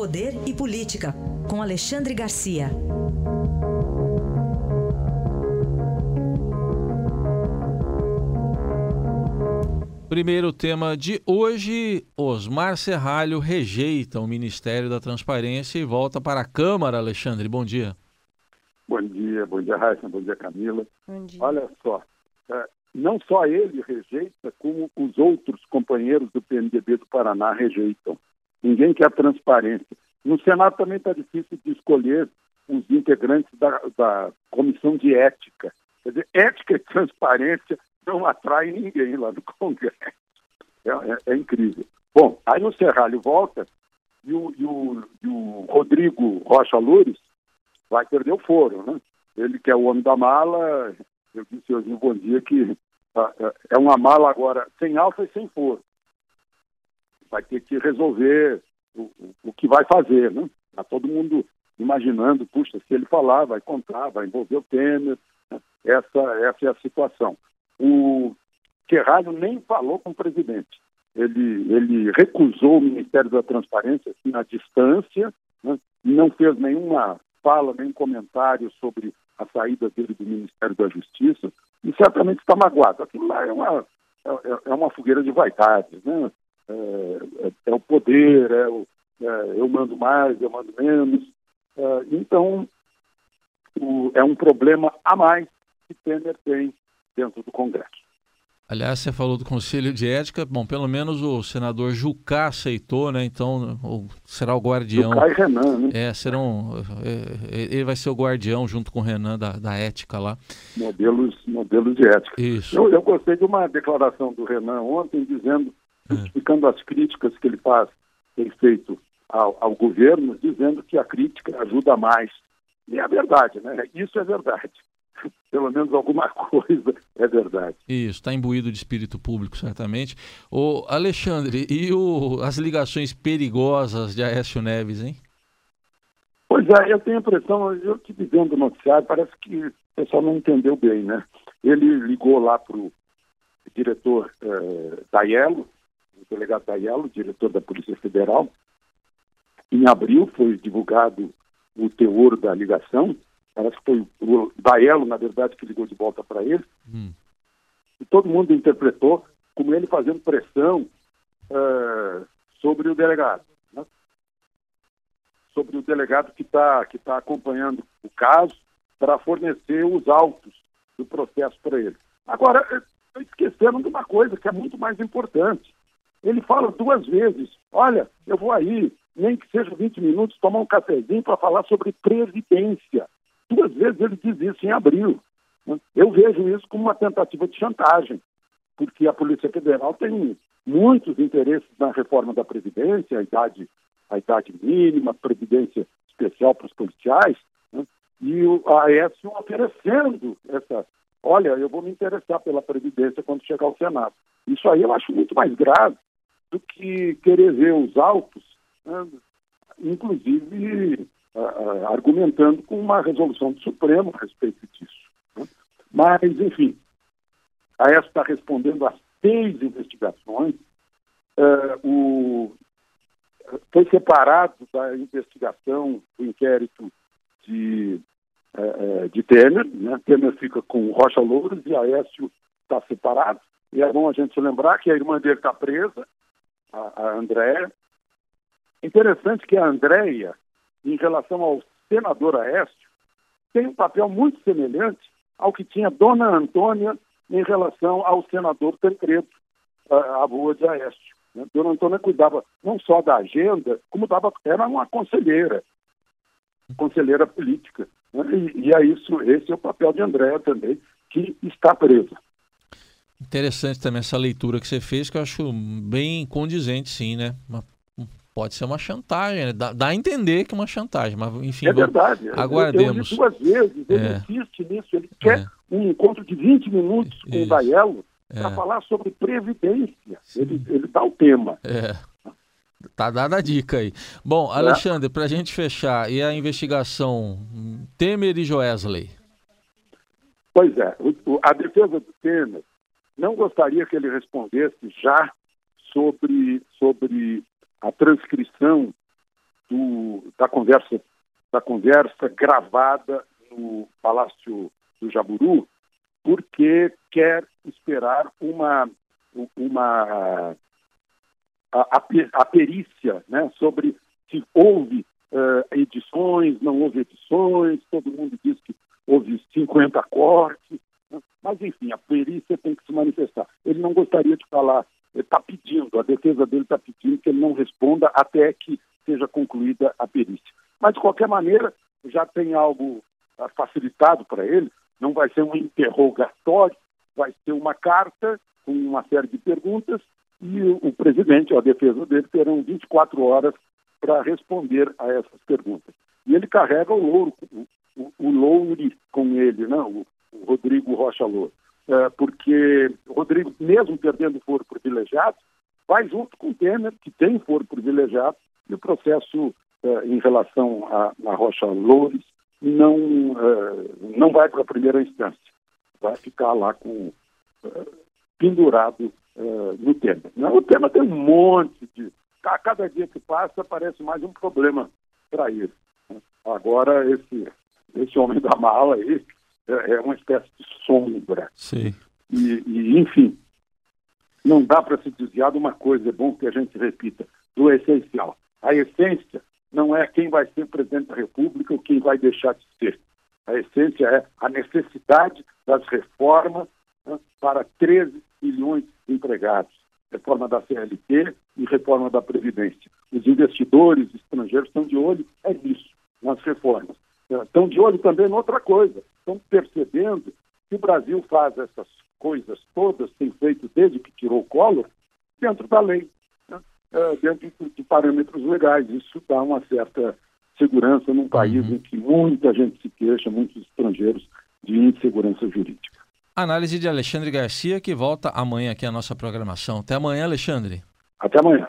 Poder e Política, com Alexandre Garcia. Primeiro tema de hoje: Osmar Serralho rejeita o Ministério da Transparência e volta para a Câmara. Alexandre, bom dia. Bom dia, bom dia, Raíssa, bom dia, Camila. Bom dia. Olha só, é, não só ele rejeita, como os outros companheiros do PMDB do Paraná rejeitam. Ninguém quer transparência. No Senado também está difícil de escolher os integrantes da, da comissão de ética. Quer dizer, ética e transparência não atrai ninguém lá no Congresso. É, é, é incrível. Bom, aí o Serralho volta e o, e o, e o Rodrigo Rocha Loures vai perder o foro, né? Ele que é o homem da mala, eu disse hoje no Bom Dia que ah, ah, é uma mala agora sem alça e sem foro. Vai ter que resolver o, o, que vai fazer, né? Está todo mundo imaginando, puxa, se ele falar, vai contar, vai envolver o Temer. Né? Essa, essa é a situação. O Ferrari nem falou com o presidente. Ele, ele recusou o Ministério da Transparência assim, à distância, né? não fez nenhuma fala, nem comentário sobre a saída dele do Ministério da Justiça, e certamente está magoado. Aquilo lá é uma, é, é, é uma fogueira de vaidade, né? É, é, é o poder, é o, é, eu mando mais, eu mando menos. então, o, é um problema a mais que Temer tem dentro do Congresso. Aliás, você falou do Conselho de Ética. Bom, pelo menos o senador Jucá aceitou, né? Então, será o guardião. Jucá e Renan, né? É, serão. É, é, ele vai ser o guardião junto com o Renan da, da ética lá. Modelos, modelos de ética. Isso. Eu, eu gostei de uma declaração do Renan ontem dizendo, é. Justificando as críticas que ele faz, tem feito ao, ao governo, dizendo que a crítica ajuda mais. E é verdade, né? Isso é verdade pelo menos alguma coisa é verdade. Isso, está imbuído de espírito público, certamente. O Alexandre, e o, as ligações perigosas de Aécio Neves, hein? Pois é, eu tenho a impressão, eu que vendo o noticiário, parece que o pessoal não entendeu bem, né? Ele ligou lá para o diretor eh, o delegado Daiello, diretor da Polícia Federal. Em abril foi divulgado o teor da ligação, Parece que foi o Daelo, na verdade, que ligou de volta para ele. Hum. E todo mundo interpretou como ele fazendo pressão uh, sobre o delegado. Né? Sobre o delegado que está que tá acompanhando o caso para fornecer os autos do processo para ele. Agora, esqueceram de uma coisa que é muito mais importante. Ele fala duas vezes: olha, eu vou aí, nem que seja 20 minutos, tomar um cafezinho para falar sobre previdência. Duas vezes ele diz isso em abril. Eu vejo isso como uma tentativa de chantagem, porque a Polícia Federal tem muitos interesses na reforma da Previdência, a idade, a idade mínima, Previdência especial para os policiais, né? e o Aécio oferecendo essa. Olha, eu vou me interessar pela Previdência quando chegar ao Senado. Isso aí eu acho muito mais grave do que querer ver os autos, né? inclusive uh, argumentando com uma resolução do Supremo a respeito disso. Né? Mas, enfim, a ESP está respondendo às seis investigações. Uh, o, foi separado da investigação do inquérito de, uh, de Temer. Né? Temer fica com Rocha Louros e Aécio está separado. E é bom a gente lembrar que a irmã dele está presa, a, a Andréia. Interessante que a Andréia em relação ao senador Aécio, tem um papel muito semelhante ao que tinha Dona Antônia em relação ao senador Tancredo, a avó de Aécio. Né? Dona Antônia cuidava não só da agenda, como dava, era uma conselheira, conselheira política. Né? E, e é isso, esse é o papel de Andréa também, que está presa. Interessante também essa leitura que você fez, que eu acho bem condizente, sim, né? Uma pode ser uma chantagem, né? dá, dá, a entender que é uma chantagem, mas enfim, é verdade. aguardemos. Eu, duas vezes, ele é. insiste nisso, ele quer é. um encontro de 20 minutos com Isso. o para é. falar sobre previdência. Ele, ele dá o tema. É. Tá dada a dica aí. Bom, é. Alexandre, para a gente fechar, e a investigação Temer e Joesley? Pois é, a defesa do Temer não gostaria que ele respondesse já sobre, sobre a transcrição do, da conversa da conversa gravada no Palácio do Jaburu, porque quer esperar uma uma a, a, a perícia né, sobre se houve uh, edições, não houve edições, todo mundo diz que houve 50 cortes? Mas enfim, a perícia tem que se manifestar. Ele não gostaria de falar, está pedindo, a defesa dele está pedindo que ele não responda até que seja concluída a perícia. Mas, de qualquer maneira, já tem algo uh, facilitado para ele, não vai ser um interrogatório, vai ser uma carta com uma série de perguntas e o presidente, a defesa dele, terão 24 horas para responder a essas perguntas. E ele carrega o louro, o, o, o loure com ele, né? o, o Rodrigo Rocha Louro. É, porque o Rodrigo, mesmo perdendo foro privilegiado, vai junto com o Temer, que tem foro privilegiado, e o processo é, em relação a, a Rocha Loures não, é, não vai para a primeira instância. Vai ficar lá com é, pendurado é, no Temer. O Temer tem um monte de a cada dia que passa parece mais um problema para ele. Agora, esse, esse homem da mala aí é uma espécie de sombra. Sim. E, e enfim, não dá para se desviar de uma coisa, é bom que a gente repita, do essencial. A essência não é quem vai ser presidente da República ou quem vai deixar de ser. A essência é a necessidade das reformas né, para 13 milhões de empregados reforma da CLT e reforma da Previdência. Os investidores estrangeiros estão de olho é nisso, nas reformas. Estão de olho também em outra coisa. Estão percebendo que o Brasil faz essas coisas todas, tem feito desde que tirou o colo, dentro da lei, né? é, dentro de parâmetros legais. Isso dá uma certa segurança num país uhum. em que muita gente se queixa, muitos estrangeiros, de insegurança jurídica. Análise de Alexandre Garcia, que volta amanhã aqui à nossa programação. Até amanhã, Alexandre. Até amanhã.